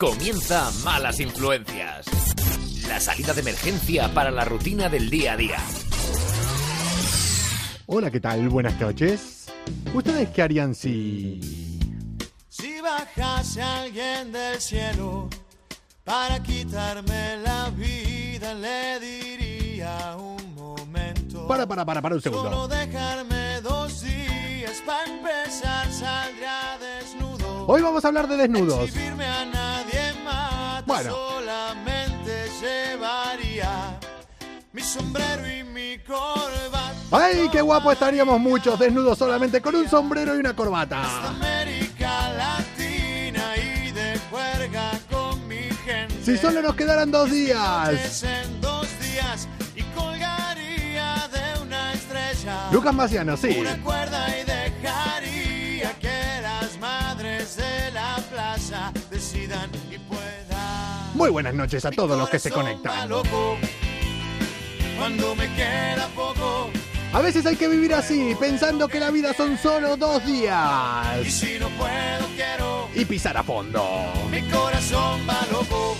Comienza Malas Influencias. La salida de emergencia para la rutina del día a día. Hola, ¿qué tal? Buenas noches. ¿Ustedes qué harían si... Si bajase alguien del cielo para quitarme la vida, le diría un momento. Para, para, para, para un Solo segundo. dejarme dos días para empezar, saldría desnudo. Hoy vamos a hablar de desnudos. Bueno. Solamente llevaría mi sombrero y mi corbata. ¡Ay, qué guapo estaríamos muchos desnudos solamente con un sombrero y una corbata! América Latina y de juerga con mi gente. Si solo nos quedaran dos días. En dos días y colgaría de una estrella. Lucas Maciano, sí. Una cuerda y dejaría Muy buenas noches a todos los que se conectan. loco Cuando me queda poco A veces hay que vivir así, pensando que la vida son solo dos y días. si no puedo quiero. Y pisar a fondo. Mi corazón va loco.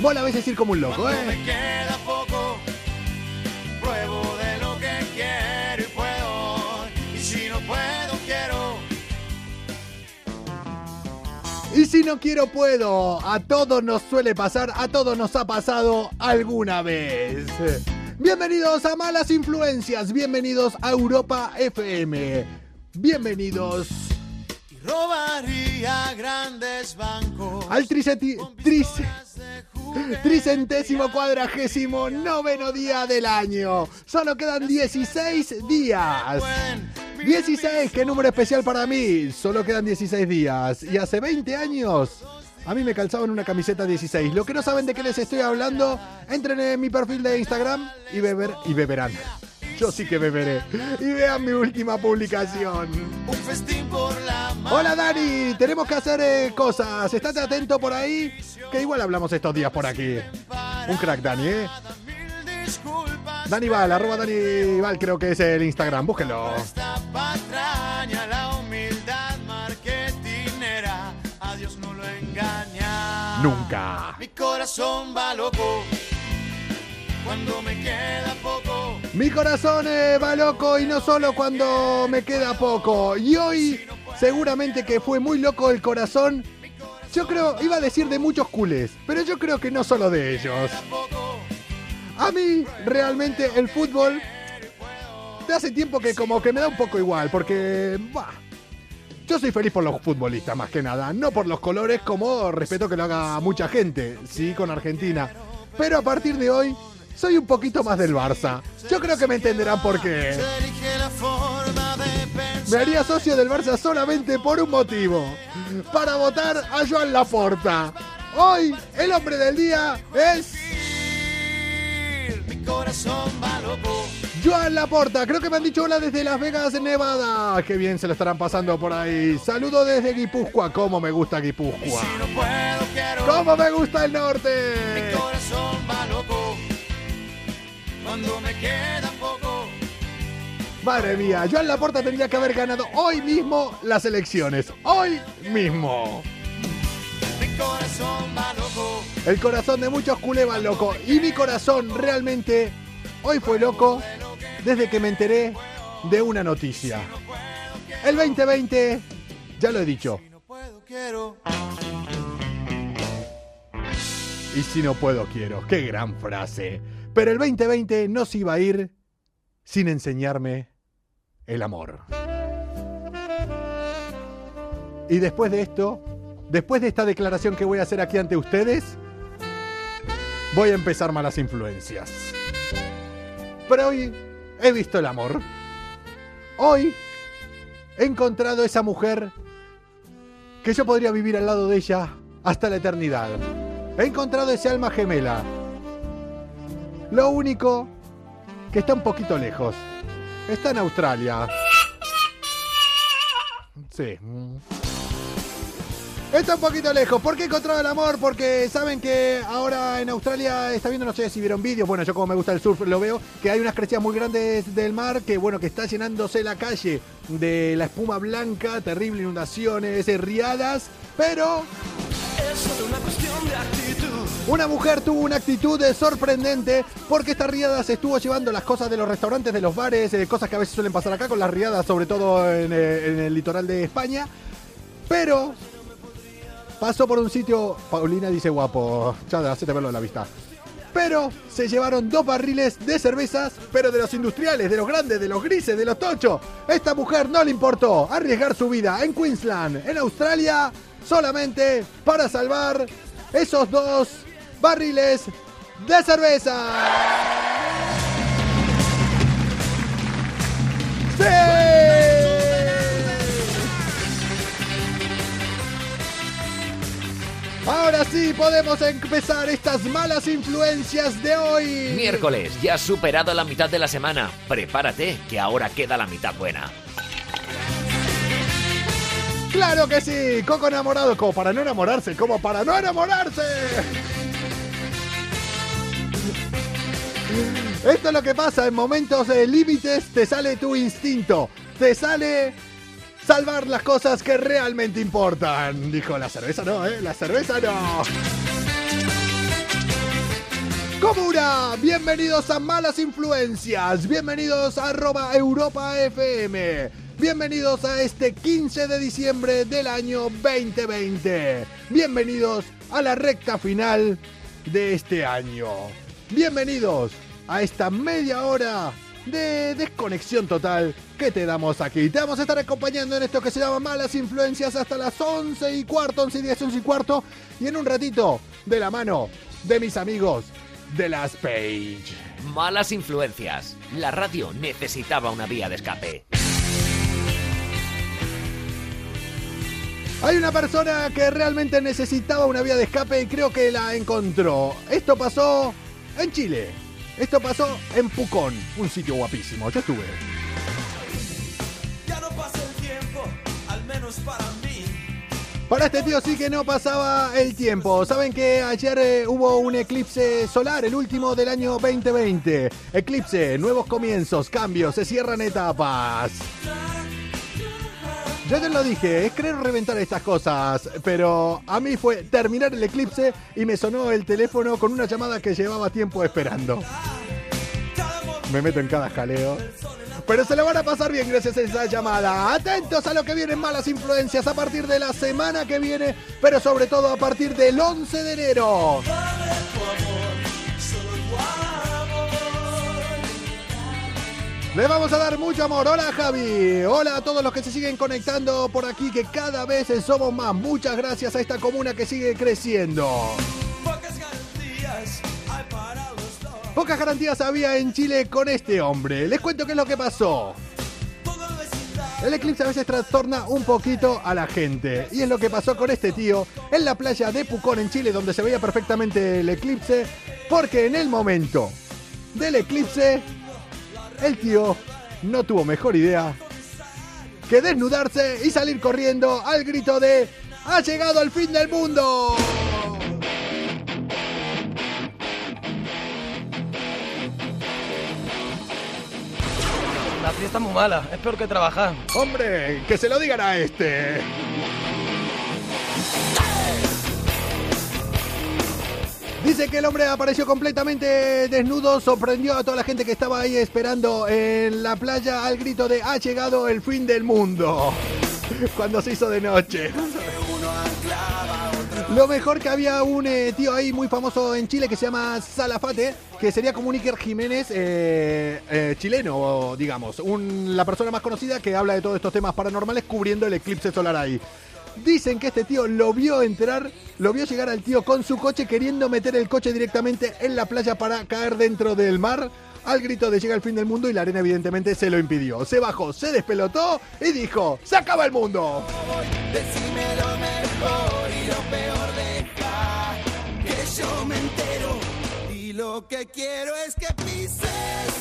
Mola a veces ir como un loco, me ¿eh? queda poco, si no quiero, puedo. A todos nos suele pasar, a todos nos ha pasado alguna vez. Bienvenidos a Malas Influencias, bienvenidos a Europa FM. Bienvenidos Y robaría grandes bancos. al triceti- trice- tricentésimo cuadragésimo noveno día del año. Solo quedan 16 días. Pueden 16, qué número especial para mí. Solo quedan 16 días. Y hace 20 años, a mí me calzaban una camiseta 16. Lo que no saben de qué les estoy hablando, entren en mi perfil de Instagram y beber y beberán. Yo sí que beberé. Y vean mi última publicación. Un festín por la Hola Dani, tenemos que hacer eh, cosas. Estate atento por ahí, que igual hablamos estos días por aquí. Un crack Dani, ¿eh? Dani Val, arroba Dani Val creo que es el Instagram, búsquenlo. Nunca. Mi corazón va loco cuando me queda poco. Mi corazón eh, va loco y no solo cuando me queda poco. Y hoy seguramente que fue muy loco el corazón. Yo creo, iba a decir de muchos culés, pero yo creo que no solo de ellos. A mí realmente el fútbol de hace tiempo que como que me da un poco igual, porque bah, yo soy feliz por los futbolistas más que nada, no por los colores como respeto que lo haga mucha gente, sí, con Argentina. Pero a partir de hoy soy un poquito más del Barça. Yo creo que me entenderán por qué. Me haría socio del Barça solamente por un motivo. Para votar a Joan Laporta. Hoy el hombre del día es corazón va loco. Joan Laporta. Creo que me han dicho hola desde Las Vegas, Nevada. Qué bien se lo estarán pasando por ahí. Saludo desde Guipúzcoa. Cómo me gusta Guipúzcoa. Si no puedo, quiero. Cómo me gusta el Mi norte. corazón va loco cuando me queda poco. Madre mía, Joan Laporta tendría que haber ganado hoy mismo las elecciones. Hoy mismo. Mi corazón va loco. El corazón de muchos va loco. Y mi corazón realmente hoy fue loco desde que me enteré de una noticia. El 2020, ya lo he dicho. Y si no puedo, quiero. Qué gran frase. Pero el 2020 no se iba a ir sin enseñarme el amor. Y después de esto, después de esta declaración que voy a hacer aquí ante ustedes, voy a empezar malas influencias. Pero hoy he visto el amor. Hoy he encontrado esa mujer que yo podría vivir al lado de ella hasta la eternidad. He encontrado ese alma gemela. Lo único que está un poquito lejos. Está en Australia. Sí. Está un poquito lejos. ¿Por qué encontrado el amor? Porque saben que ahora en Australia está viendo, no sé si vieron vídeos, bueno, yo como me gusta el surf lo veo, que hay unas crecidas muy grandes del mar, que bueno, que está llenándose la calle de la espuma blanca, terrible inundaciones, riadas, pero es una cuestión de actitud. Una mujer tuvo una actitud sorprendente porque esta riada se estuvo llevando las cosas de los restaurantes, de los bares, eh, cosas que a veces suelen pasar acá con las riadas, sobre todo en, eh, en el litoral de España. Pero pasó por un sitio, Paulina dice guapo, ya hacete verlo en la vista. Pero se llevaron dos barriles de cervezas, pero de los industriales, de los grandes, de los grises, de los tochos. Esta mujer no le importó arriesgar su vida en Queensland, en Australia, solamente para salvar esos dos barriles de cerveza. Ahora sí podemos empezar estas malas influencias de hoy. Miércoles, ya has superado la mitad de la semana. Prepárate, que ahora queda la mitad buena. Claro que sí, Coco enamorado, como para no enamorarse, como para no enamorarse. Esto es lo que pasa en momentos de límites, te sale tu instinto, te sale salvar las cosas que realmente importan. Dijo la cerveza no, ¿eh? La cerveza no. Comuna, bienvenidos a Malas Influencias, bienvenidos a arroba Europa FM. Bienvenidos a este 15 de diciembre del año 2020. Bienvenidos a la recta final de este año. Bienvenidos a esta media hora de desconexión total que te damos aquí. Te vamos a estar acompañando en esto que se llama Malas Influencias hasta las 11 y cuarto, 11 y 10, 11 y cuarto. Y en un ratito, de la mano de mis amigos de las Page. Malas influencias. La radio necesitaba una vía de escape. Hay una persona que realmente necesitaba una vía de escape y creo que la encontró. Esto pasó en Chile. Esto pasó en Pucón, un sitio guapísimo. Yo estuve. Ya no pasa el tiempo, al menos para mí. Para este tío sí que no pasaba el tiempo. Saben que ayer eh, hubo un eclipse solar, el último del año 2020. Eclipse, nuevos comienzos, cambios, se cierran etapas. Yo te lo dije, es querer reventar estas cosas, pero a mí fue terminar el eclipse y me sonó el teléfono con una llamada que llevaba tiempo esperando. Me meto en cada jaleo. Pero se lo van a pasar bien gracias a esa llamada. Atentos a lo que vienen malas influencias a partir de la semana que viene, pero sobre todo a partir del 11 de enero. Le vamos a dar mucho amor. Hola Javi. Hola a todos los que se siguen conectando por aquí, que cada vez somos más. Muchas gracias a esta comuna que sigue creciendo. Pocas garantías hay para los dos. Pocas garantías había en Chile con este hombre. Les cuento qué es lo que pasó. El eclipse a veces trastorna un poquito a la gente. Y es lo que pasó con este tío en la playa de Pucón, en Chile, donde se veía perfectamente el eclipse. Porque en el momento del eclipse, el tío no tuvo mejor idea que desnudarse y salir corriendo al grito de ¡Ha llegado el fin del mundo! La fiesta es muy mala, es peor que trabajar. Hombre, que se lo digan a este. Dice que el hombre apareció completamente desnudo, sorprendió a toda la gente que estaba ahí esperando en la playa al grito de ha llegado el fin del mundo. Cuando se hizo de noche. Lo mejor que había un eh, tío ahí muy famoso en Chile que se llama Salafate, que sería como un Iker Jiménez eh, eh, chileno, digamos. La persona más conocida que habla de todos estos temas paranormales cubriendo el eclipse solar ahí. Dicen que este tío lo vio entrar, lo vio llegar al tío con su coche queriendo meter el coche directamente en la playa para caer dentro del mar. Al grito de llega el fin del mundo y la arena evidentemente se lo impidió. Se bajó, se despelotó y dijo, ¡se acaba el mundo! Yo me entero. Y lo que quiero es que pises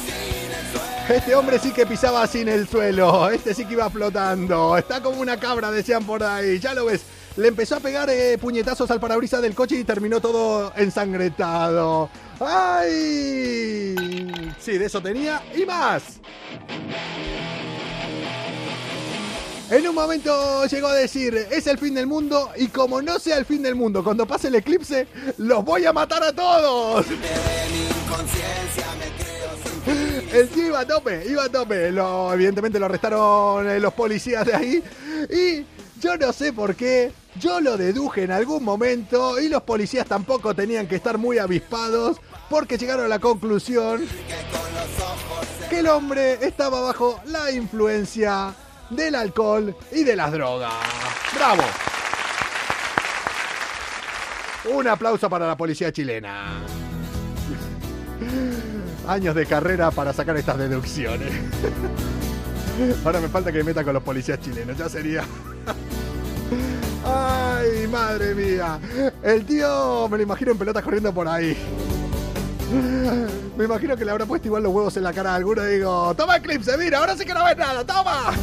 sin el. Este hombre sí que pisaba sin el suelo, este sí que iba flotando, está como una cabra, decían por ahí, ya lo ves. Le empezó a pegar eh, puñetazos al parabrisas del coche y terminó todo ensangretado. ¡Ay! Sí, de eso tenía y más. En un momento llegó a decir, es el fin del mundo y como no sea el fin del mundo, cuando pase el eclipse, los voy a matar a todos. El tío iba a tope, iba a tope. Lo, evidentemente lo arrestaron eh, los policías de ahí. Y yo no sé por qué, yo lo deduje en algún momento y los policías tampoco tenían que estar muy avispados porque llegaron a la conclusión que el hombre estaba bajo la influencia del alcohol y de las drogas. ¡Bravo! Un aplauso para la policía chilena. Años de carrera para sacar estas deducciones. Ahora me falta que me meta con los policías chilenos, ya sería. Ay, madre mía. El tío me lo imagino en pelotas corriendo por ahí. Me imagino que le habrá puesto igual los huevos en la cara a alguno y digo, toma Eclipse, mira, ahora sí que no ves nada, toma.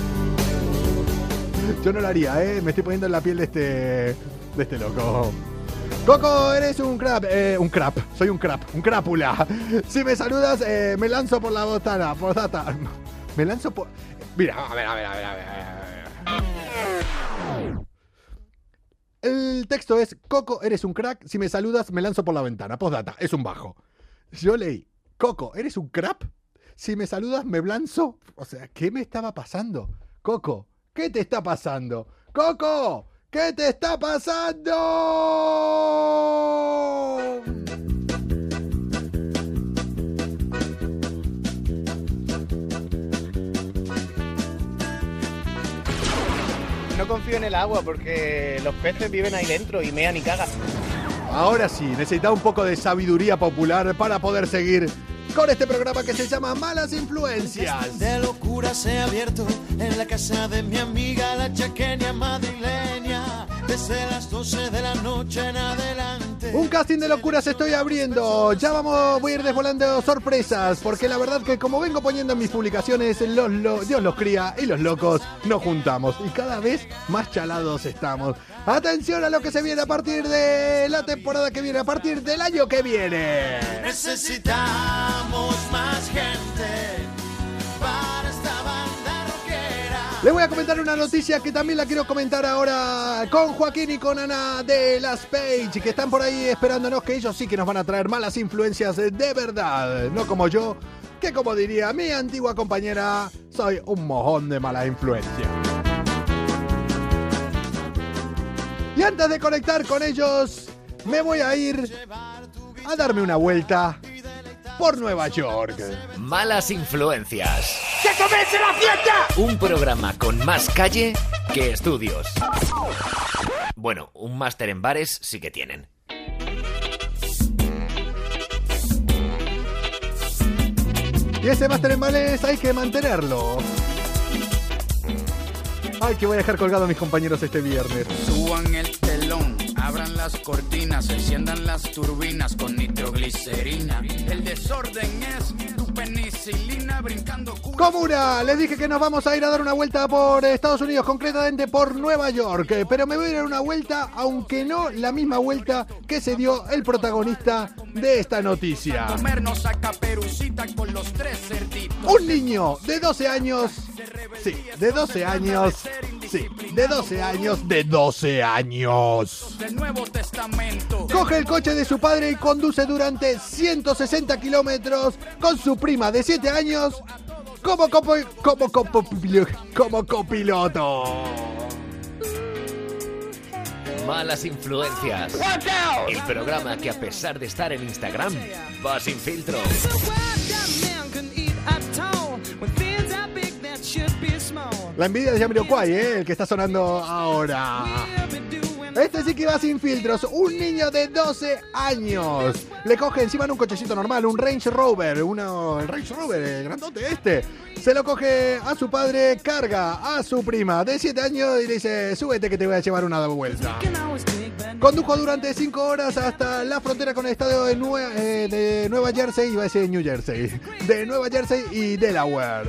Yo no lo haría, eh. Me estoy poniendo en la piel de este. de este loco. Coco, eres un crap, eh, un crap, soy un crap, un crápula. Si me saludas, eh, me lanzo por la botana, por. Me lanzo por. Mira, a ver, a ver, a ver, a ver. a ver. El texto es: Coco, eres un crack. Si me saludas, me lanzo por la ventana. Postdata, es un bajo. Yo leí: Coco, eres un crap. Si me saludas, me lanzo. O sea, ¿qué me estaba pasando? Coco, ¿qué te está pasando? Coco, ¿qué te está pasando? No confío en el agua porque los peces viven ahí dentro y mean y cagan. Ahora sí, necesitaba un poco de sabiduría popular para poder seguir con este programa que se llama Malas Influencias. De locura se ha abierto en la casa de mi amiga la chaqueña madrileña. Desde las 12 de la noche en adelante. Un casting de locuras estoy abriendo. Ya vamos, voy a ir desvolando sorpresas. Porque la verdad que como vengo poniendo en mis publicaciones, los, lo- Dios los cría y los locos nos juntamos. Y cada vez más chalados estamos. Atención a lo que se viene a partir de la temporada que viene, a partir del año que viene. Necesitamos más gente Le voy a comentar una noticia que también la quiero comentar ahora con Joaquín y con Ana de Las Page, que están por ahí esperándonos, que ellos sí que nos van a traer malas influencias de verdad, no como yo, que como diría mi antigua compañera, soy un mojón de mala influencia. Y antes de conectar con ellos, me voy a ir a darme una vuelta por Nueva York. Malas influencias. ¡Que comience la fiesta! Un programa con más calle que estudios. Bueno, un máster en bares sí que tienen. Y ese máster en males hay que mantenerlo. Ay, que voy a dejar colgado a mis compañeros este viernes. Suban el abran las cortinas, enciendan las turbinas con nitroglicerina. El desorden es tu penicilina brincando Comuna, les dije que nos vamos a ir a dar una vuelta por Estados Unidos, concretamente por Nueva York. eh, Pero me voy a ir a una vuelta, aunque no la misma vuelta que se dio el protagonista de esta noticia. Un niño de 12 años, sí, de 12 años, sí, de 12 años, de 12 años. Del Nuevo Testamento. Coge el coche de su padre y conduce durante 160 kilómetros con su prima de 7 años como, copo- como, copo- como copiloto. Malas influencias. El programa que a pesar de estar en Instagram, va sin filtro. La envidia de Jamiroquai, ¿eh? el que está sonando ahora. Este sí que va sin filtros. Un niño de 12 años. Le coge encima en un cochecito normal, un Range Rover. Uno, el Range Rover, el grandote este. Se lo coge a su padre, carga a su prima de 7 años y le dice, súbete que te voy a llevar una vuelta. Condujo durante 5 horas hasta la frontera con el estado de, Nue- eh, de Nueva Jersey, iba a decir New Jersey, de Nueva Jersey y Delaware.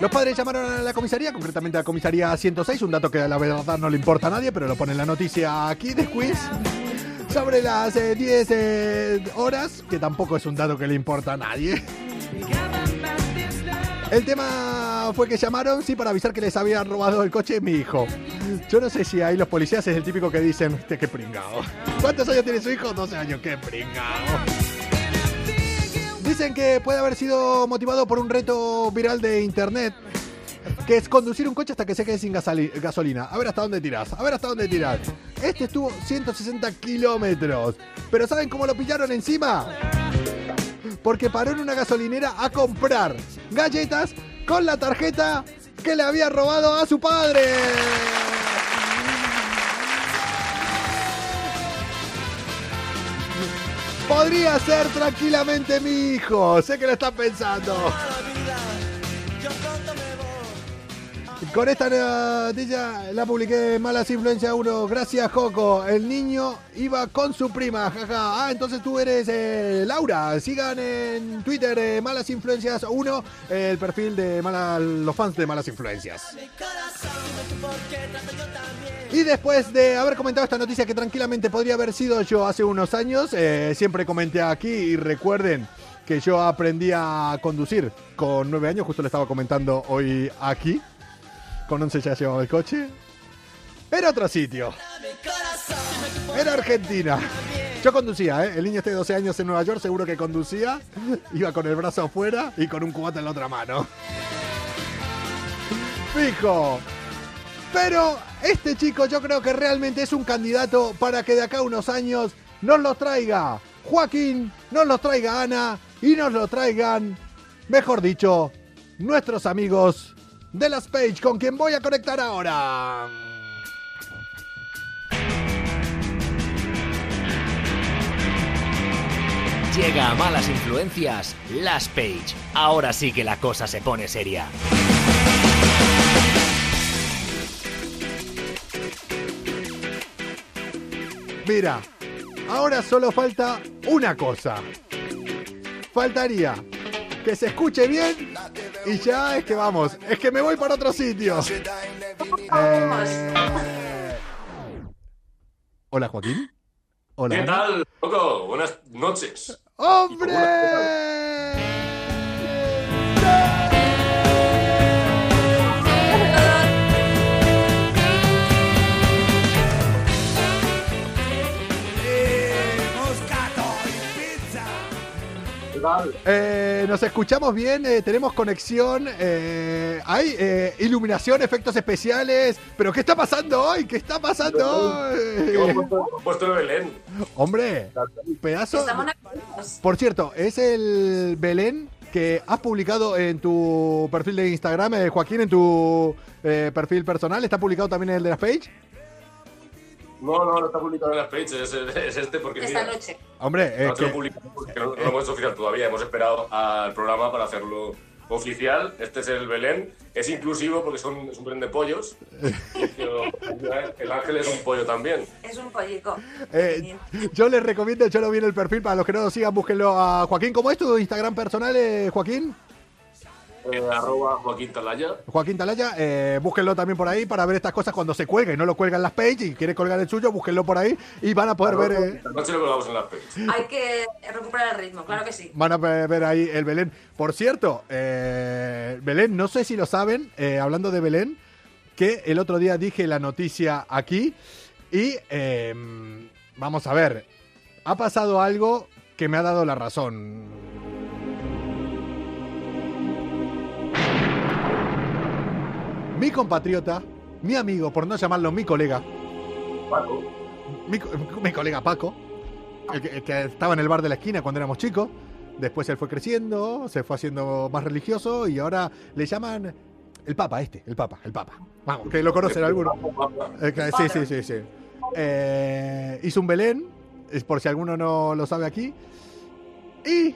Los padres llamaron a la comisaría, concretamente a la comisaría 106, un dato que a la verdad no le importa a nadie, pero lo pone en la noticia aquí de quiz. Sobre las eh, 10 eh, horas, que tampoco es un dato que le importa a nadie. El tema fue que llamaron, sí, para avisar que les habían robado el coche mi hijo. Yo no sé si ahí los policías es el típico que dicen, este qué pringado. ¿Cuántos años tiene su hijo? 12 años, qué pringado. Dicen que puede haber sido motivado por un reto viral de internet. Que es conducir un coche hasta que se quede sin gasoli- gasolina. A ver hasta dónde tirás. A ver hasta dónde tirás. Este estuvo 160 kilómetros. Pero ¿saben cómo lo pillaron encima? Porque paró en una gasolinera a comprar galletas con la tarjeta que le había robado a su padre. Podría ser tranquilamente mi hijo. Sé que lo están pensando. Con esta noticia la publiqué Malas Influencia 1. Gracias, Joco. El niño iba con su prima. Jaja. Ah, entonces tú eres eh, Laura. Sigan en Twitter eh, Malas Influencias 1, eh, el perfil de Mala- los fans de Malas Influencias. Y después de haber comentado esta noticia que tranquilamente podría haber sido yo hace unos años, eh, siempre comenté aquí y recuerden que yo aprendí a conducir con nueve años, justo le estaba comentando hoy aquí. Con 11 ya llevaba el coche. Era otro sitio. Era Argentina. Yo conducía, ¿eh? El niño este de 12 años en Nueva York seguro que conducía. Iba con el brazo afuera y con un cubata en la otra mano. Fijo. Pero este chico yo creo que realmente es un candidato para que de acá a unos años nos lo traiga Joaquín, nos lo traiga Ana y nos lo traigan, mejor dicho, nuestros amigos de las Page con quien voy a conectar ahora. Llega a malas influencias Las Page. Ahora sí que la cosa se pone seria. Mira, ahora solo falta una cosa. Faltaría que se escuche bien y ya es que vamos, es que me voy para otro sitio. Eh, Hola Joaquín. Hola. ¿Qué tal, loco? Buenas noches. ¡Hombre! Eh, nos escuchamos bien, eh, tenemos conexión, eh, hay eh, iluminación, efectos especiales, pero ¿qué está pasando hoy? ¿Qué está pasando hoy? puesto, hemos puesto el Belén. Hombre, pedazo. Por cierto, es el Belén que has publicado en tu perfil de Instagram, eh, Joaquín, en tu eh, perfil personal. ¿Está publicado también el de las page? No, no, no está publicado en las pages, es, es este porque Esta mira, noche. Hombre, no lo que, publicamos porque no, no lo hemos hecho oficial todavía. Hemos esperado al programa para hacerlo oficial. Este es el Belén. Es inclusivo porque son, es un Belén de pollos. El ángel es un pollo también. Es un pollico. eh, yo les recomiendo, yo lo vi en el perfil, para los que no lo sigan, búsquenlo a Joaquín. ¿Cómo es tu Instagram personal, eh, Joaquín? Eh, arroba Joaquín Talaya. Joaquín Talaya, eh, búsquenlo también por ahí para ver estas cosas cuando se cuelguen. No lo cuelgan las page y quiere colgar el suyo, búsquenlo por ahí y van a poder ver... eh, noche lo colgamos en las pages. Hay que recuperar el ritmo, claro que sí. Van a ver ahí el Belén. Por cierto, eh, Belén, no sé si lo saben, eh, hablando de Belén, que el otro día dije la noticia aquí y eh, vamos a ver, ha pasado algo que me ha dado la razón. Mi compatriota, mi amigo, por no llamarlo mi colega, Paco. mi, co- mi colega Paco, el que, el que estaba en el bar de la esquina cuando éramos chicos. Después él fue creciendo, se fue haciendo más religioso y ahora le llaman el Papa, este, el Papa, el Papa. Vamos, que lo conocen algunos. Eh, sí, sí, sí, sí. Eh, hizo un Belén, es por si alguno no lo sabe aquí. Y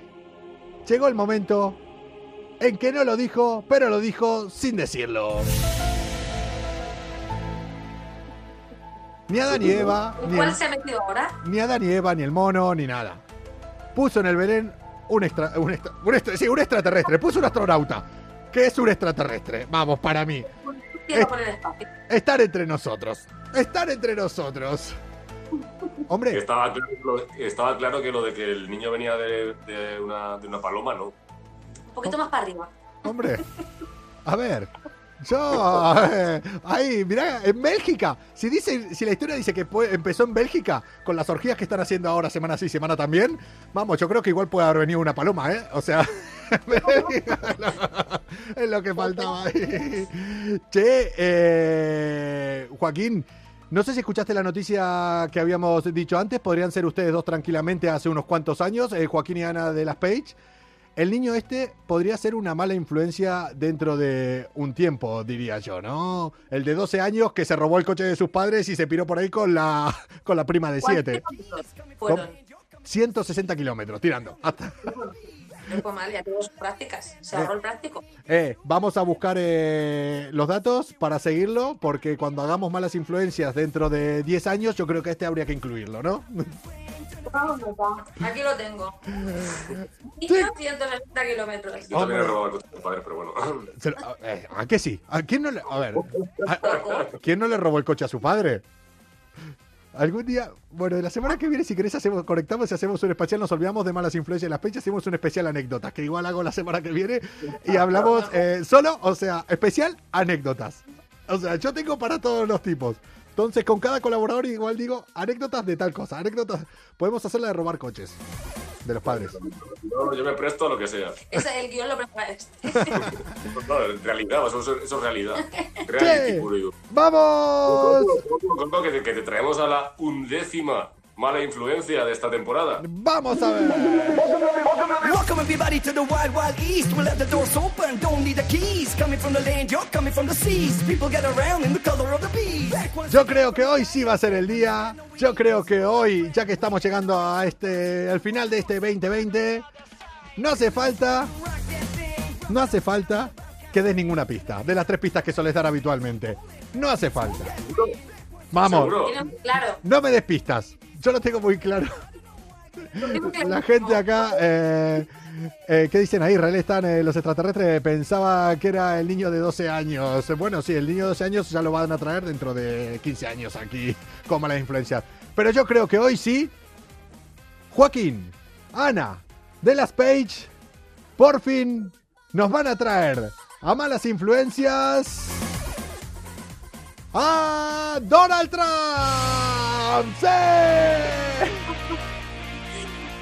llegó el momento en que no lo dijo, pero lo dijo sin decirlo. Ni Adán ni Eva, ¿En ni cuál el- se ha metido ahora? ni Adán ni Eva, ni el mono, ni nada. Puso en el Belén un, extra, un, extra- un extra- sí, un extraterrestre. Puso un astronauta. que es un extraterrestre? Vamos, para mí. Estar entre nosotros. Estar entre nosotros. Hombre, estaba, claro, lo- estaba claro que lo de que el niño venía de, de una, de una paloma, ¿no? Un poquito más para arriba. Hombre, a ver. Yo, eh, ahí, mirá, en Bélgica. Si dice, si la historia dice que empezó en Bélgica con las orgías que están haciendo ahora semana sí, semana también, vamos, yo creo que igual puede haber venido una paloma, ¿eh? O sea, es lo que faltaba ahí. Che, eh, Joaquín, no sé si escuchaste la noticia que habíamos dicho antes, podrían ser ustedes dos tranquilamente hace unos cuantos años, eh, Joaquín y Ana de las Page. El niño este podría ser una mala influencia dentro de un tiempo, diría yo, ¿no? El de 12 años que se robó el coche de sus padres y se piró por ahí con la, con la prima de 7. Fueron. 160 kilómetros, tirando. Hasta- No fue mal, ya tuvo sus prácticas. Se el práctico. Eh, vamos a buscar eh, los datos para seguirlo, porque cuando hagamos malas influencias dentro de 10 años, yo creo que este habría que incluirlo, ¿no? Aquí lo tengo. Y 160 kilómetros. Yo también he robado el coche de mi padre, pero bueno. Se lo- a, eh, ¿a qué sí? ¿A quién no le, a ver, a- a- ¿quién no le robó el coche a su padre? Algún día, bueno, la semana que viene, si querés, hacemos, conectamos y hacemos un especial. Nos olvidamos de malas influencias en las fechas. Hacemos un especial anécdotas, que igual hago la semana que viene. Y hablamos eh, solo, o sea, especial anécdotas. O sea, yo tengo para todos los tipos. Entonces, con cada colaborador, igual digo anécdotas de tal cosa. Anécdotas, podemos hacerla de robar coches de los padres. No, yo me presto a lo que sea. Ese, el guion lo prepara este. No, en realidad, eso, es realidad. Reality Sí. puro y duro. ¡Vamos! Que, te- que te traemos a la undécima mala influencia de esta temporada. ¡Vamos a ver! Welcome everybody to the wild, wild east. We'll let the doors open, don't need the keys. Coming from the land, you're coming from the seas. People get around in the color of the bees. Yo creo que hoy sí va a ser el día. Yo creo que hoy, ya que estamos llegando a este, al final de este 2020, no hace falta, no hace falta que des ninguna pista de las tres pistas que soles dar habitualmente. No hace falta. Vamos, claro. no me des pistas. Yo lo tengo muy claro. La gente acá, eh, eh, ¿qué dicen ahí? Israel están eh, los extraterrestres. Pensaba que era el niño de 12 años. Bueno, sí, el niño de 12 años ya lo van a traer dentro de 15 años aquí con malas influencias. Pero yo creo que hoy sí, Joaquín, Ana, de las Page, por fin nos van a traer a malas influencias a Donald Trump. ¡Sí!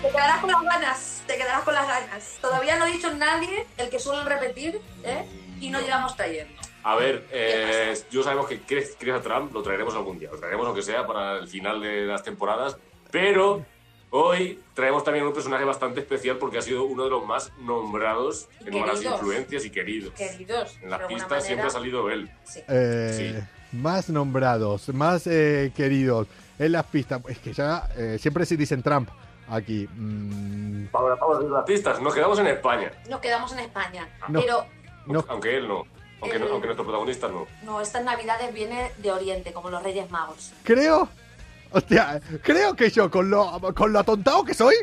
Te quedarás con las ganas. Te quedarás con las ganas. Todavía no ha dicho nadie el que suelen repetir, ¿eh? Y no llegamos trayendo. A ver, eh, yo sabemos que Chris, Chris a Trump lo traeremos algún día. Lo traeremos aunque sea para el final de las temporadas. Pero hoy traemos también un personaje bastante especial porque ha sido uno de los más nombrados Y en malas influencias y queridos. Queridos. En las pistas siempre ha salido él. Sí. Eh, Más nombrados, más eh, queridos en las pistas. Es que ya eh, siempre se dicen Trump aquí. Mm, Ahora vamos a ver las pistas. Nos quedamos en España. Nos quedamos en España. No. Pero no, Aunque él no. Aunque, no- aunque nuestro protagonista no. no, estas navidades viene de Oriente, como los Reyes Magos. creo. Hostia, creo que yo, con lo, con lo atontado que soy,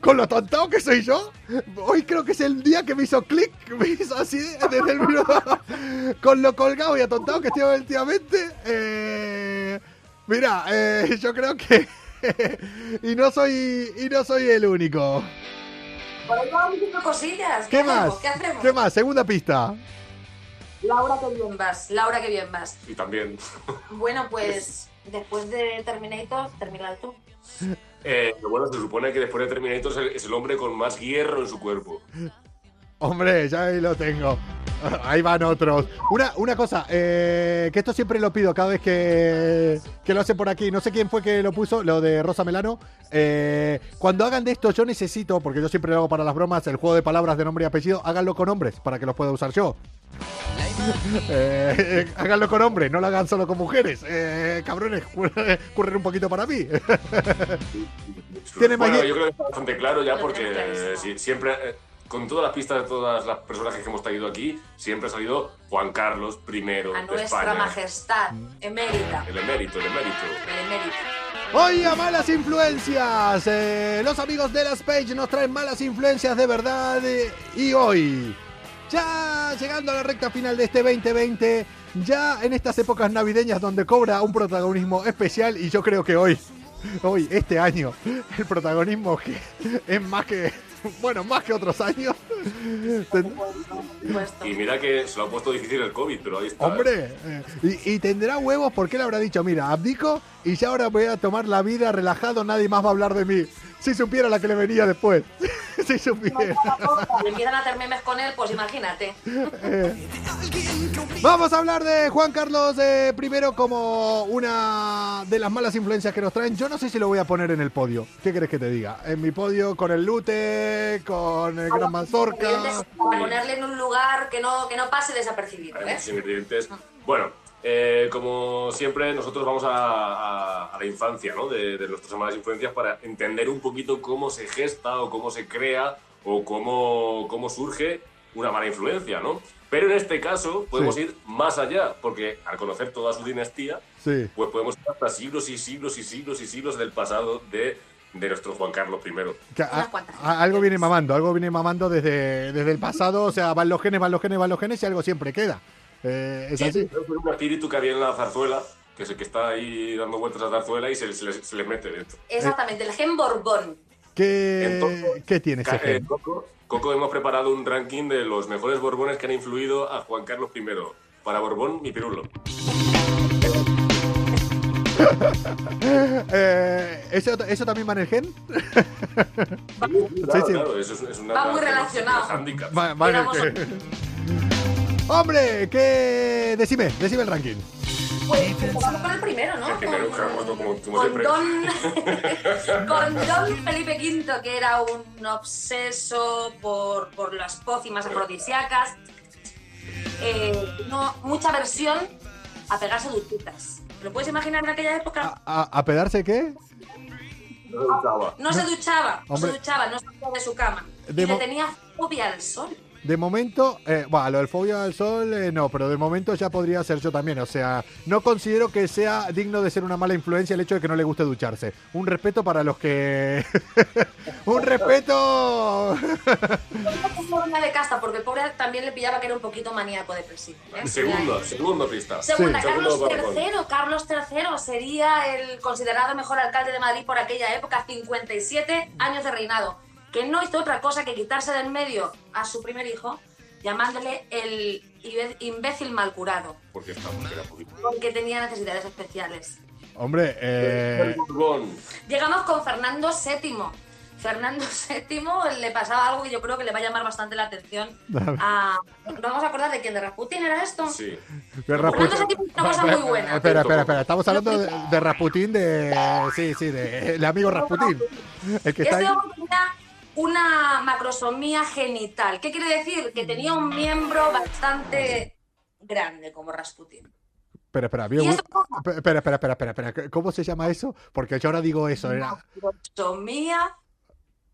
con lo atontado que soy yo, hoy creo que es el día que me hizo clic, me hizo así desde el minuto. Con lo colgado y atontado que estoy últimamente. Eh, mira, eh, yo creo que. y no soy y no soy el único. Por ahí vamos diciendo cosillas. ¿Qué más? hacemos? ¿Qué hacemos? ¿Qué más? Segunda pista. Laura, que bien vas. Laura, que bien vas. Y también. Bueno, pues después de Terminator, terminar tú. Eh, bueno, se supone que después de Terminator es el, es el hombre con más hierro en su cuerpo. Hombre, ya ahí lo tengo. Ahí van otros. Una, una cosa, eh, que esto siempre lo pido cada vez que, que lo hacen por aquí. No sé quién fue que lo puso, lo de Rosa Melano. Eh, cuando hagan de esto, yo necesito, porque yo siempre lo hago para las bromas, el juego de palabras de nombre y apellido, háganlo con hombres para que los pueda usar yo. Eh, háganlo con hombres, no lo hagan solo con mujeres. Eh, cabrones, curren un poquito para mí. Bueno, yo creo que está bastante claro ya porque siempre, con todas las pistas de todas las personajes que hemos traído aquí, siempre ha salido Juan Carlos I A de nuestra España. majestad, emérita. El emérito, el emérito. El emérito. Hoy a malas influencias. Eh, los amigos de las Page nos traen malas influencias de verdad. eh, y hoy, ya llegando a la recta final de este 2020, ya en estas épocas navideñas donde cobra un protagonismo especial, y yo creo que hoy, hoy, este año, el protagonismo que es más que bueno, más que otros años. Y mira que se lo ha puesto difícil el COVID, pero ahí está. ¿eh? Hombre, eh, y, y tendrá huevos porque él habrá dicho, mira, abdico y ya ahora voy a tomar la vida relajado, nadie más va a hablar de mí. Si supiera la que le venía después. si supiera. Y empiezan a hacer memes con él, pues imagínate. Vamos a hablar de Juan Carlos eh, primero como una de las malas influencias que nos traen. Yo no sé si lo voy a poner en el podio. ¿Qué crees que te diga? En mi podio con el Lute, con el Gran Mazorca. Para ponerle en un lugar que no, que no pase desapercibido, Hay ¿eh? muchos ingredientes. Bueno, eh, como siempre, nosotros vamos a, a- a la infancia ¿no? de, de nuestras malas influencias para entender un poquito cómo se gesta o cómo se crea o cómo, cómo surge una mala influencia, ¿no? Pero en este caso podemos Sí. ir más allá, porque al conocer toda su dinastía, Sí. pues podemos ir hasta siglos y siglos y siglos y siglos del pasado de, de nuestro Juan Carlos I. Que a- a- algo viene mamando, algo viene mamando desde, desde el pasado. O sea, van los genes, van los genes, van los genes y algo siempre queda. Eh, es así. Es un espíritu que había en la zarzuela, que es el que está ahí dando vueltas a la zarzuela y se, se le, se le mete dentro. Exactamente, el gen Borbón. ¿Qué, Entonces, ¿qué tiene ese eh, gen? Coco, hemos preparado un ranking de los mejores Borbones que han influido a Juan Carlos I. Para Borbón, mi pirulo. Eh, ¿eso, ¿Eso también va en el gen? Claro, sí. claro, eso es, es una. Va muy relacionado. Va- va en el Digamos, gen. Hombre, ¿qué? Decime, decime el ranking. Pues vamos con el primero, ¿no? Primero, Con- claro, como- como- como con siempre. Don, con Don Felipe V, que era un obseso por, por las pócimas afrodisíacas. Eh, no, mucha versión a pegarse duchitas. ¿Te lo puedes imaginar en aquella época? ¿A, a pedarse qué? No. No se duchaba, no Hombre. se duchaba, no salía de su cama. De y le tenía fobia al sol. De momento, eh, bueno, lo del fobia al sol eh, no, pero de momento ya podría ser yo también. O sea, no considero que sea digno de ser una mala influencia el hecho de que no le guste ducharse. Un respeto para los que. ¡Un respeto! Una de casta, porque el pobre también le pillaba que era un poquito maníaco depresivo. ¿eh? Segundo, segundo pista. Segunda, Sí. Carlos Segundo. III. Carlos III sería el considerado mejor alcalde de Madrid por aquella época, 57 años de reinado, que no hizo otra cosa que quitarse del medio a su primer hijo, llamándole el imbécil Porque estamos, era político. porque tenía necesidades especiales. Hombre, eh. Llegamos con Fernando VII. Fernando VII le pasaba algo que yo creo que le va a llamar bastante la atención. A... ¿Nos vamos a acordar de quién? ¿De Rasputin era esto? Sí. de Rasputin. Fernando VII es una cosa muy buena. Espera, espera, espera. Estamos hablando de, de Rasputin, de. Sí, sí, de. El amigo Rasputin. El que está ahí. Una macrosomía genital. ¿Qué quiere decir? Que tenía un miembro bastante grande, como Rasputin. Espera, espera, espera, espera, espera, espera, espera. ¿Cómo se llama eso? Porque yo ahora digo eso. Era... Macrosomía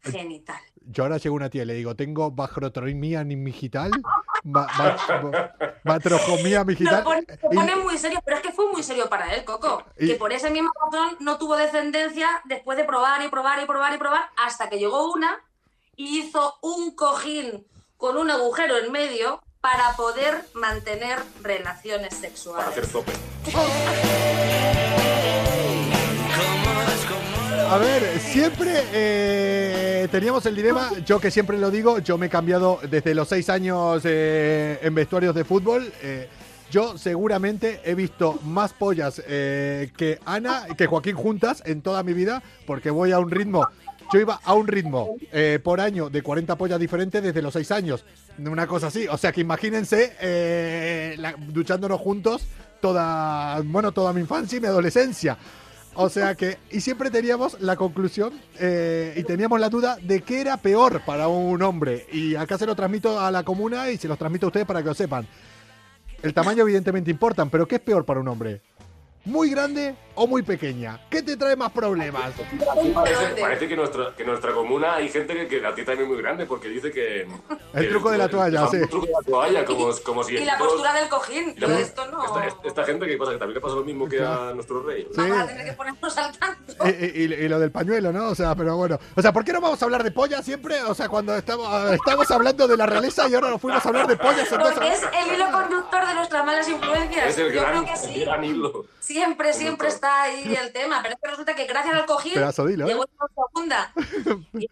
genital. Yo ahora llego a una tía y le digo, tengo bajrotromía ba- batrojomía Lo migital. pone, lo y- muy serio, pero es que fue muy serio para él, Coco. Y- Que por esa misma razón no tuvo descendencia después de probar y probar y probar y probar hasta que llegó una y hizo un cojín con un agujero en medio para poder mantener relaciones Para sexuales. hacer tope. A ver, siempre eh, teníamos el dilema, yo que siempre lo digo, yo me he cambiado desde los seis años eh, en vestuarios de fútbol. eh, yo seguramente he visto más pollas eh, que Ana, que Joaquín juntas en toda mi vida, porque voy a un ritmo. Yo iba a un ritmo eh, por año de 40 pollas diferentes desde los seis años. Una cosa así. O sea que imagínense eh, duchándonos juntos toda, bueno, toda mi infancia y mi adolescencia. O sea que, y siempre teníamos la conclusión eh, y teníamos la duda de qué era peor para un hombre. Y acá se lo transmito a la comuna y se los transmito a ustedes para que lo sepan. El tamaño evidentemente importa, pero ¿qué es peor para un hombre? ¿Muy grande o muy pequeña? ¿Qué te trae más problemas? Parece, parece que, nuestra, que nuestra comuna hay gente que, que la tita es muy grande porque dice que. El que truco de la toalla, sí. El truco de la toalla, como, como si. Y la todos- postura del cojín. Yo esto no. Esta, esta gente que pasa que también le pasa lo mismo que a nuestro rey. Sí. Vamos a tener que ponernos al tanto. Y, y- y lo del pañuelo, ¿no? O sea, pero bueno. O sea, ¿por qué no vamos a hablar de pollas siempre? O sea, cuando estamos, estamos hablando de la realeza y ahora nos fuimos a hablar de pollas. Porque Entonces, es el hilo conductor de nuestras malas influencias. Es el Yo gran, creo que el sí. gran hilo. Siempre, siempre está ahí el tema. Pero es que resulta que gracias al cojín ¿eh? llegó nuestro segunda. Y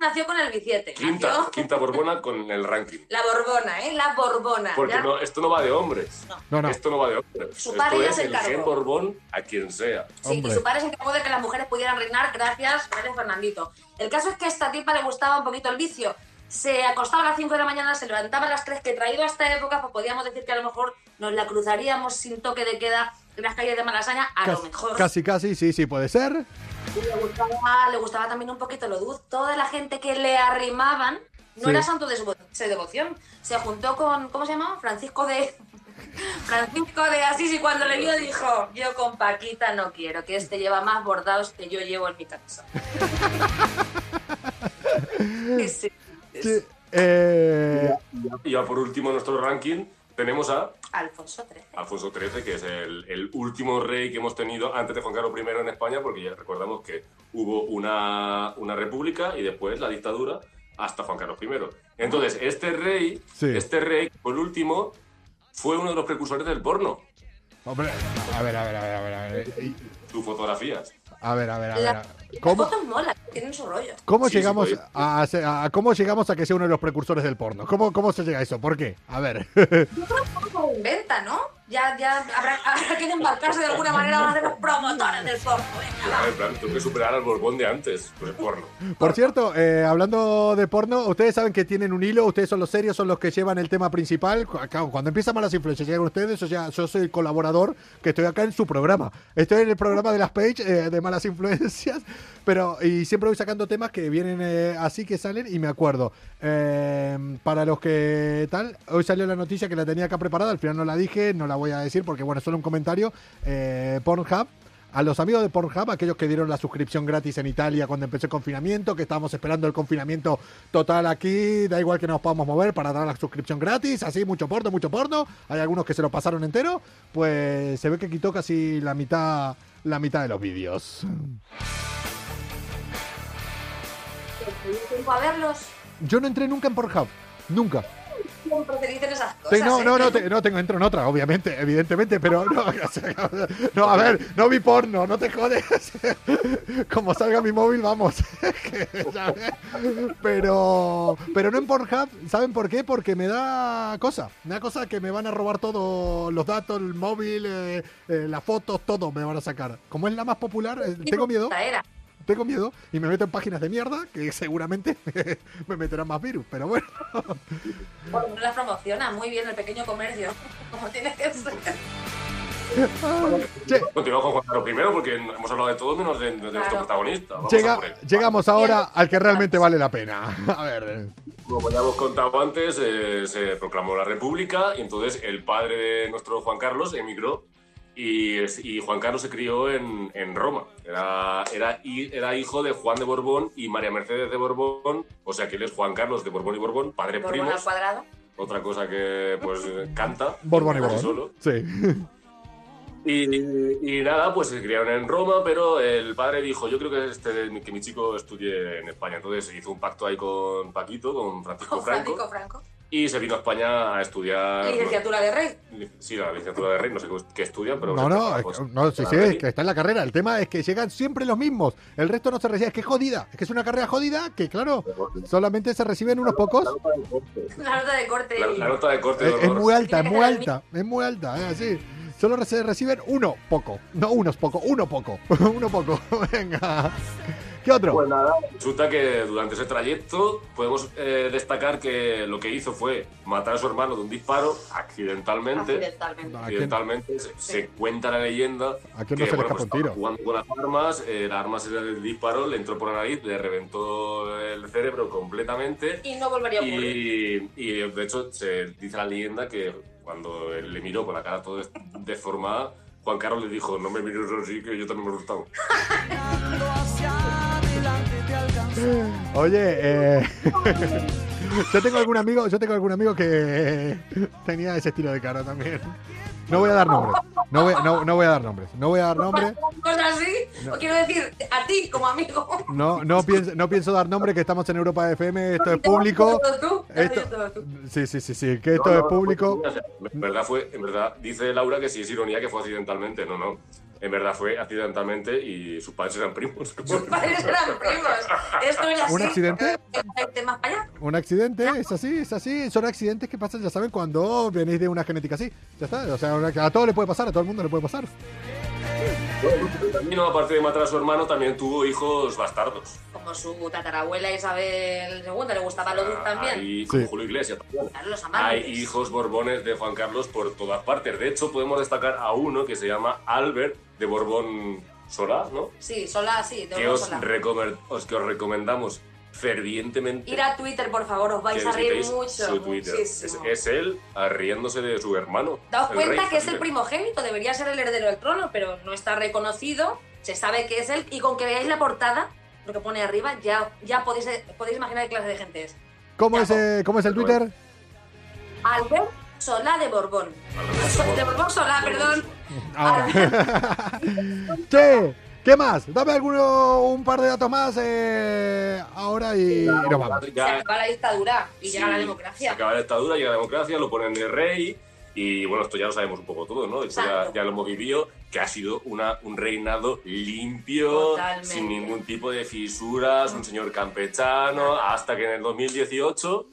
nació con el billete. Quinta, Nació quinta Borbona con el ranking. la Borbona, ¿eh? La Borbona. Porque no, esto no va de hombres. No, no. Esto no va de hombres. Su esto padre ya es se el gen Borbón a quien sea. Sí, y su padre se encargó de que las mujeres pudieran reinar gracias, gracias a Fernandito. El caso es que a esta tipa le gustaba un poquito el vicio. Se acostaba a las 5 de la mañana, se levantaba a las 3, que traído a esta época, pues podíamos decir que a lo mejor nos la cruzaríamos sin toque de queda las calles de Malasaña, a lo Casi, mejor. casi, casi, sí, sí, puede ser. Y le gustaba, le gustaba también un poquito lo dulce. Toda la gente que le arrimaban no Sí. era santo de su de devoción. Se juntó con, ¿cómo se llamaba? Francisco de... Francisco de Asís y cuando le vio dijo, yo con Paquita no quiero, que este lleva más bordados que yo llevo en mi camisa. Sí, sí, sí. Sí, eh, Y ya por último nuestro ranking tenemos a Alfonso XIII. Alfonso XIII, que es el, el último rey que hemos tenido antes de Juan Carlos I en España, porque ya recordamos que hubo una, una república y después la dictadura hasta Juan Carlos I. Entonces, este rey, Sí. este rey, por último, fue uno de los precursores del porno. hombre, a ver, a ver, a ver, a ver, a ver. y- Sus fotografías. A ver, a ver, a La- ver. Las ¿Cómo, fotos molan, tienen su rollo. cómo Sí, sí, llegamos podéis. a, a- a- cómo llegamos a que sea uno de los precursores del porno? ¿Cómo, cómo se llega a eso? ¿Por qué? A ver. Yo creo que se inventa, ¿no? Ya, ya habrá, habrá que embarcarse de alguna manera van a ser los promotores del porno. Venga, va. En plan, tengo que superar al Borbón de antes, pues el porno. Por cierto, eh, hablando de porno, ustedes saben que tienen un hilo, ustedes son los serios, son los que llevan el tema principal. Cuando empiezan malas influencias, llegan ustedes, o sea, yo soy el colaborador que estoy acá en su programa. Estoy en el programa de las page eh, de malas influencias, pero y siempre voy sacando temas que vienen eh, así que salen y me acuerdo. Eh, para los que tal, hoy salió la noticia que la tenía acá preparada, al final no la dije, no la voy a decir porque bueno, solo un comentario. Eh, Pornhub a los amigos de Pornhub, aquellos que dieron la suscripción gratis en Italia cuando empezó el confinamiento, que estábamos esperando el confinamiento total aquí, da igual que nos podamos mover para dar la suscripción gratis, así mucho porno, mucho porno, hay algunos que se lo pasaron entero, pues se ve que quitó casi la mitad la mitad de los vídeos. ¿Tienes tiempo a verlos? Yo no entré nunca en Pornhub, nunca. Siempre te dicen esas Sí, cosas. no, ¿eh? no, no, te- no tengo, entro en otra, obviamente, evidentemente, pero no, a ver, no vi porno, no te jodes. Como salga mi móvil, vamos. Pero, pero no en Pornhub, ¿saben por qué? Porque me da cosa, me da cosa que me van a robar todos los datos, el móvil, eh, eh, las fotos, todo me van a sacar. Como es la más popular, eh, tengo miedo, Era. Tengo miedo y me meto en páginas de mierda que seguramente me meterán más virus, pero bueno. Bueno, no las promociona muy bien el pequeño comercio, como tiene que ser. Che, Continuamos con Juan Carlos I porque hemos hablado de todo menos de, de nuestro protagonista. Vamos Llega- llegamos ahora al que realmente vale la pena. A ver. Como ya hemos contado antes, eh, se proclamó la República y entonces el padre de nuestro Juan Carlos emigró y, es- y Juan Carlos se crió en, en Roma. Era, era, era hijo de Juan de Borbón y María Mercedes de Borbón, o sea que él es Juan Carlos de Borbón y Borbón, padre Borbón al primos. cuadrado. Otra cosa que pues canta. Borbón y Borbón. solo. Sí. Y, y nada, pues se criaron en Roma, pero el padre dijo, yo creo que, este, que mi chico estudie en España. Entonces se hizo un pacto ahí con Paquito, con Francisco Con Franco, Francisco Franco. Y se vino a España a estudiar... Licenciatura de Rey. Sí, la licenciatura de Rey, no sé qué estudia, pero... No, no, pues, no, sí, sí, es que está en la carrera. El tema es que llegan siempre los mismos. El resto no se recibe. Es que es jodida. Es que es una carrera jodida que, claro, solamente se reciben unos pocos. La nota de corte. La, la nota de corte Es, es muy alta, es muy alta. Es muy alta, es así. Solo se reciben uno poco. No unos poco, uno poco. uno poco. Venga. ¿Qué otro? Pues nada, resulta que durante ese trayecto podemos eh, destacar que lo que hizo fue matar a su hermano de un disparo accidentalmente. Accidentalmente. ¿A quién, Accidentalmente se, se cuenta la leyenda a quién que no se le bueno, pues, tiro? jugando con las armas, eh, el arma se le disparó, le entró por la nariz, le reventó el cerebro completamente Y no volvería a ocurrir. y, y, de hecho se dice la leyenda que cuando él le miró con la cara toda deformada, Juan Carlos le dijo, no me mires así que yo también me he asustado. Oye, eh, yo tengo algún amigo, yo tengo algún amigo que tenía ese estilo de cara también. No voy a dar nombres. No voy, no, no voy a dar nombres. No voy a dar nombres. Cosas así. O quiero decir, a ti como amigo. No, no pienso, no pienso dar nombres que estamos en Europa FM, esto es público. Esto, sí, sí, sí, sí, que esto No, es no, público. en verdad fue, en verdad dice Laura que sí es ironía que fue accidentalmente, no, no. En verdad fue accidentalmente y sus padres eran primos. Sus padres eran primos. Esto es así. ¿Un accidente? Vete más para allá. Un accidente, es así, es así. Son accidentes que pasan, ya saben, cuando venís de una genética así. Ya está. O sea, a todo le puede pasar, a todo el mundo le puede pasar. Camino, aparte de matar a su hermano, también tuvo hijos bastardos. Como su tatarabuela Isabel II, le gustaba lo dulce también. Hay, como Sí. Julio Iglesias también. Claro, los Hay hijos borbones de Juan Carlos por todas partes. De hecho, podemos destacar a uno que se llama Albert de Borbón Solá, ¿no? Sí, sola, sí, de Que verdad os, sola. recomer- os- que os recomendamos fervientemente Ir a Twitter, por favor, os vais a reír mucho. su Twitter. Es, él riéndose de su hermano. Daos cuenta rey que es el primogénito, debería ser el heredero del trono, pero no está reconocido, se sabe que es él, y con que veáis la portada, lo que pone arriba, ya, ya podéis, podéis imaginar qué clase de gente es. ¿Cómo Ya, es, eh, ¿cómo es el Twitter? Albert Solá de Borbón. De Borbón Solá, perdón. Che, ¿qué más? Dame alguno, un par de datos más eh, ahora y, y nos vamos. Se acaba la dictadura y llega la Sí, Se democracia. acaba la dictadura, llega la democracia, lo ponen de rey. Y bueno, esto ya lo sabemos un poco todo, ¿no? Esto ya, lo hemos vivido, que ha sido una, un reinado limpio, Totalmente. sin ningún tipo de fisuras, un señor campechano, hasta que en el 2018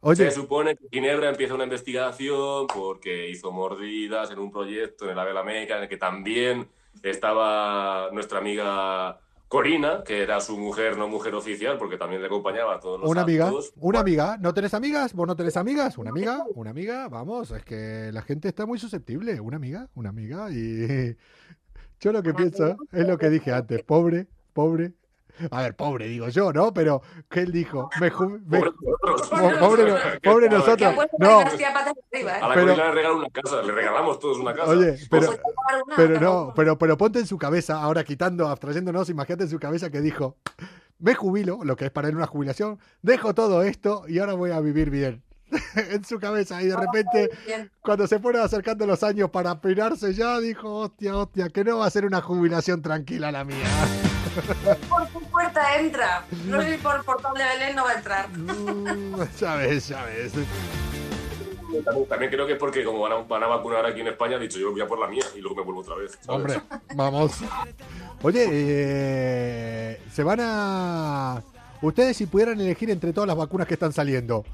Oye, se supone que Ginebra empieza una investigación porque hizo mordidas en un proyecto en el Ave Meca, en el que también estaba nuestra amiga Corina, que era su mujer, no mujer oficial, porque también le acompañaba a todos los una amiga, actos. una amiga. ¿No tenés amigas? ¿Vos no tenés amigas? ¿Una amiga? ¿Una amiga? Vamos, es que la gente está muy susceptible. Una amiga, una amiga. Y yo lo que pienso es lo que dije antes. Pobre, pobre. A ver, pobre digo yo, ¿no? Pero, ¿qué él dijo? Me ju- me- Pobre nosotros. Pobre, pobre no- pobre Que nosotros. No, ¿eh? A la Pero- le regalan una casa, le regalamos todos una casa. Oye, pero, Pues pero no, pero, pero ponte en su cabeza, ahora quitando, abstrayéndonos, imagínate en su cabeza que dijo, me jubilo, lo que es para él una jubilación, dejo todo esto y ahora voy a vivir bien. en su cabeza y de repente cuando se fueron acercando los años para pirarse ya dijo, hostia, hostia, que no va a ser una jubilación tranquila la mía. Puerta entra. No sé si por el portal de Belén no va a entrar. Mm, ya ves, ya ves. También, también creo que es porque como van a, van a vacunar aquí en España, ha dicho yo voy a por la mía y luego me vuelvo otra vez. ¿sabes? Hombre, vamos. Oye, eh, se van a... Ustedes si pudieran elegir entre todas las vacunas que están saliendo,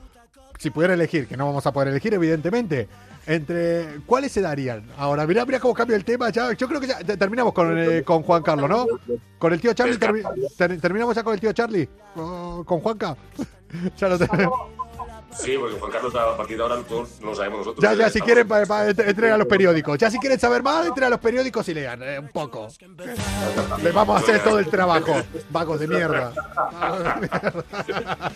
si pudieran elegir, que no vamos a poder elegir evidentemente, entre cuáles se darían. Ahora, mira, mira cómo cambia el tema. Ya, yo creo que ya te- terminamos con, eh, con Juan Carlos, ¿no? Con el tío Charlie, termi- ter- terminamos ya con el tío Charlie, con, con Juanca. ya lo tenemos. Sí, porque Juan Carlos a partir de ahora todos lo sabemos nosotros. Ya, ya, si quieren, pa- pa- entre- entren a los periódicos. Ya, si quieren saber más, entren a los periódicos y lean eh, un poco. Les vamos a hacer todo el trabajo. Vagos de mierda. Vagos de mierda.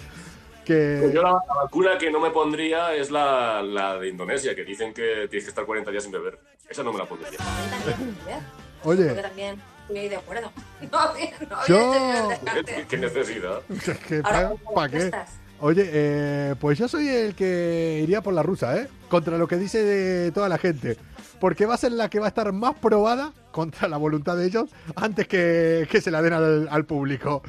Que. Yo la, la vacuna que no me pondría es la, la de Indonesia, que dicen que tienes que estar 40 días sin beber. Esa no me la pondría. Oye, Porque también estoy de acuerdo. No no Yo- ¿Qué, qué necesidad? Ahora, ¿para qué? Oye, eh, pues yo soy el que iría por la rusa, ¿eh? Contra lo que dice de toda la gente. Porque va a ser la que va a estar más probada contra la voluntad de ellos antes que, que se la den al, al público.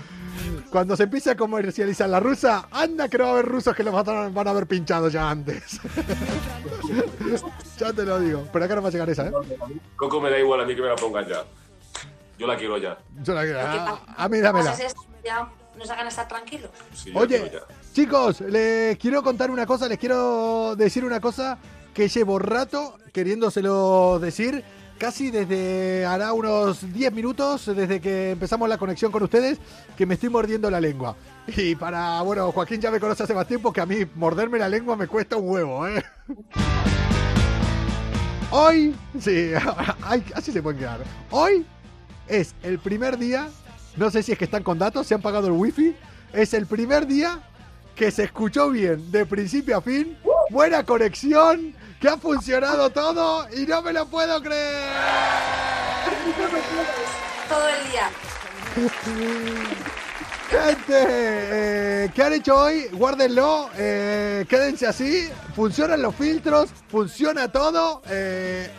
Cuando se empiece a comercializar la rusa, anda que no va a haber rusos que los van a, van a haber pinchado ya antes. ya te lo digo. Pero acá no va a llegar esa, ¿eh? Coco me da igual a mí que me la pongan ya. Yo la quiero ya. Yo la- Lo que a, a mí dámela. Ya nos hagan estar tranquilos. Sí, Oye, quiero chicos, les quiero contar una cosa, les quiero decir una cosa que llevo rato queriéndoselo decir, casi desde hará unos 10 minutos, desde que empezamos la conexión con ustedes, que me estoy mordiendo la lengua. Y para, bueno, Joaquín ya me conoce hace más tiempo que a mí morderme la lengua me cuesta un huevo, ¿eh? Hoy, sí, así se pueden quedar. Hoy es el primer día, no sé si es que están con datos, se han pagado el wifi, es el primer día que se escuchó bien de principio a fin, buena conexión, que ha funcionado todo y no me lo puedo creer. Todo el día. Gente, eh, ¿qué han hecho hoy? Guárdenlo, eh, quédense así, funcionan los filtros, funciona todo. eh,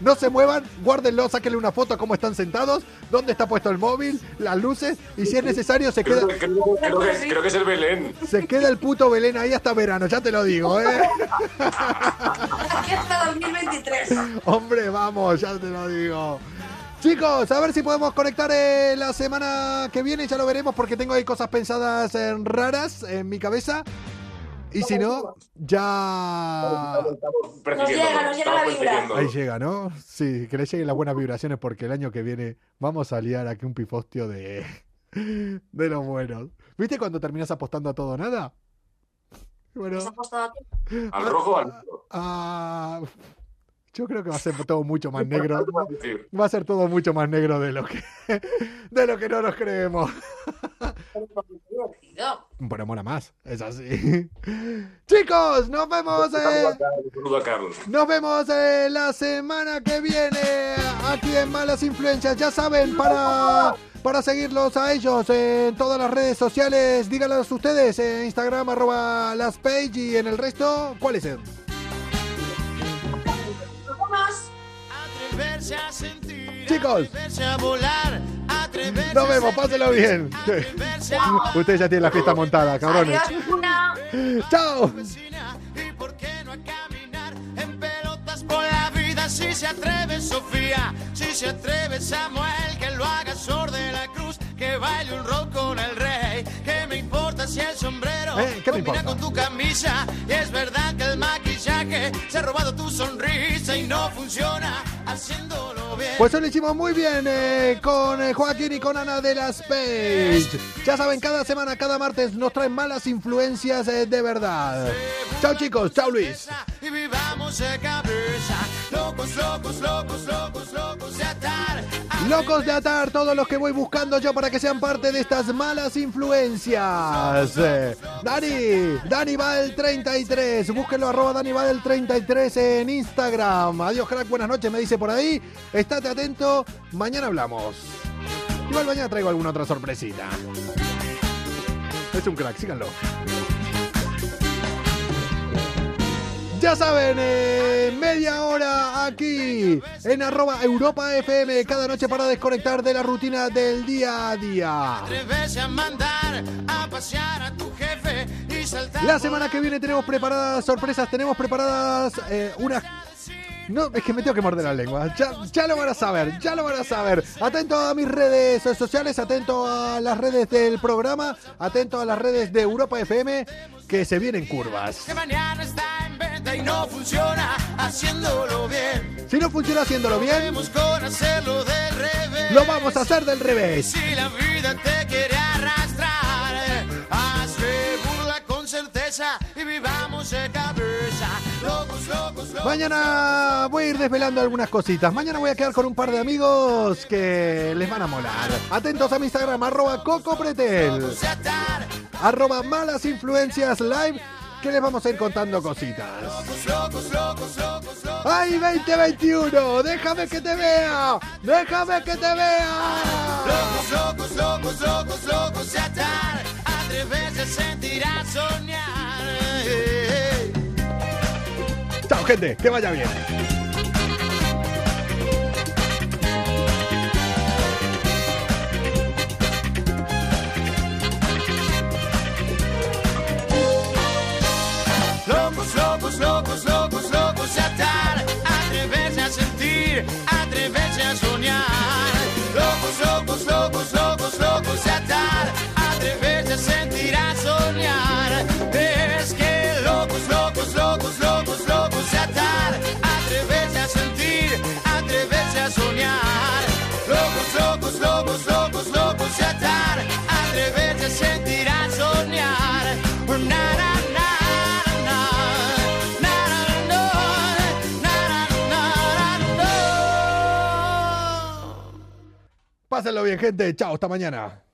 no se muevan, guárdenlo, sáquenle una foto a cómo están sentados, dónde está puesto el móvil, las luces, y si es necesario se queda, Creo, que- creo que- creo que, creo que es el Belén. se queda el puto Belén ahí hasta verano, ya te lo digo, ¿eh? Aquí hasta 2023. Hombre, vamos, ya te lo digo. Chicos, a ver si podemos conectar eh, la semana que viene, ya lo veremos porque tengo ahí cosas pensadas en raras en mi cabeza. Y si no, ya... Nos llega, nos llega la vibra. Ahí llega, ¿no? Sí, que le lleguen las buenas vibraciones porque el año que viene vamos a liar aquí un pifostio de... de los buenos. ¿Viste cuando terminas apostando a todo o nada? Bueno, ¿Has apostado a? Al rojo o al negro. ah, yo creo que va a ser todo mucho más negro. Va a ser todo mucho más negro de lo que de lo que no nos creemos. Pero mola más, es así. Chicos, nos vemos eh, Un saludo a Carlos. nos vemos eh, la semana que viene aquí en Malas Influencias. Ya saben, para para seguirlos a ellos en todas las redes sociales, díganlos ustedes en Instagram arroba las page y en el resto, ¿cuáles son? Atreverse a sentir, Chicos. Nos vemos, pásenlo bien. Ustedes ya tienen la fiesta montada, cabrones. Chao. qué si se atreve Sofía, si se atreve Samuel, que lo haga Sor de la Cruz, que baile un rock con el rey, que me importa si el sombrero Eh, ¿qué me combina importa? con tu camisa y es verdad que el maquillaje se ha robado tu sonrisa y no funciona haciéndolo bien. Pues hoy lo hicimos muy bien eh, con eh, Joaquín y con Ana de las Page. Ya saben, cada semana, cada martes nos traen malas influencias eh, de verdad. Chao chicos, chao Luis. Y vivamos locos, locos, locos, locos, locos de atar. Locos de atar todos los que voy buscando yo para que sean parte de estas malas influencias. Eh, Dani, Dani va el 33. Búsquenlo arroba Dani va del 33 en Instagram. Adiós, crack, buenas noches, me dice por ahí. Estate atento, mañana hablamos. Igual mañana traigo alguna otra sorpresita. Es un crack, síganlo. Ya saben, eh, media hora aquí en arroba Europa FM cada noche para desconectar de la rutina del día a día. La semana que viene tenemos preparadas sorpresas, tenemos preparadas eh, unas... No, es que me tengo que morder la lengua. Ya, ya lo van a saber, ya lo van a saber. Atento a mis redes sociales, atento a las redes del programa, atento a las redes de Europa FM, que se vienen curvas. No funciona haciéndolo bien. Si no funciona haciéndolo bien, Vemos con hacerlo del revés. lo vamos a hacer del revés. Si la vida te quiere arrastrar, hazle burla con certeza y vivamos de cabeza. Locos, locos, locos. Mañana voy a ir desvelando algunas cositas. Mañana voy a quedar con un par de amigos que les van a molar. Atentos a mi Instagram, arroba cocopretel, arroba malas influencias live, que les vamos a ir contando cositas. ¡Ay, 2021! ¡Déjame que te vea! ¡Déjame que te vea! Locos, locos, locos, locos, locos de atar. Atreverse a sentir, a soñar. Chao, gente, que vaya bien. loucos, loucos, loucos. Pásenlo bien, gente. Chao, hasta mañana.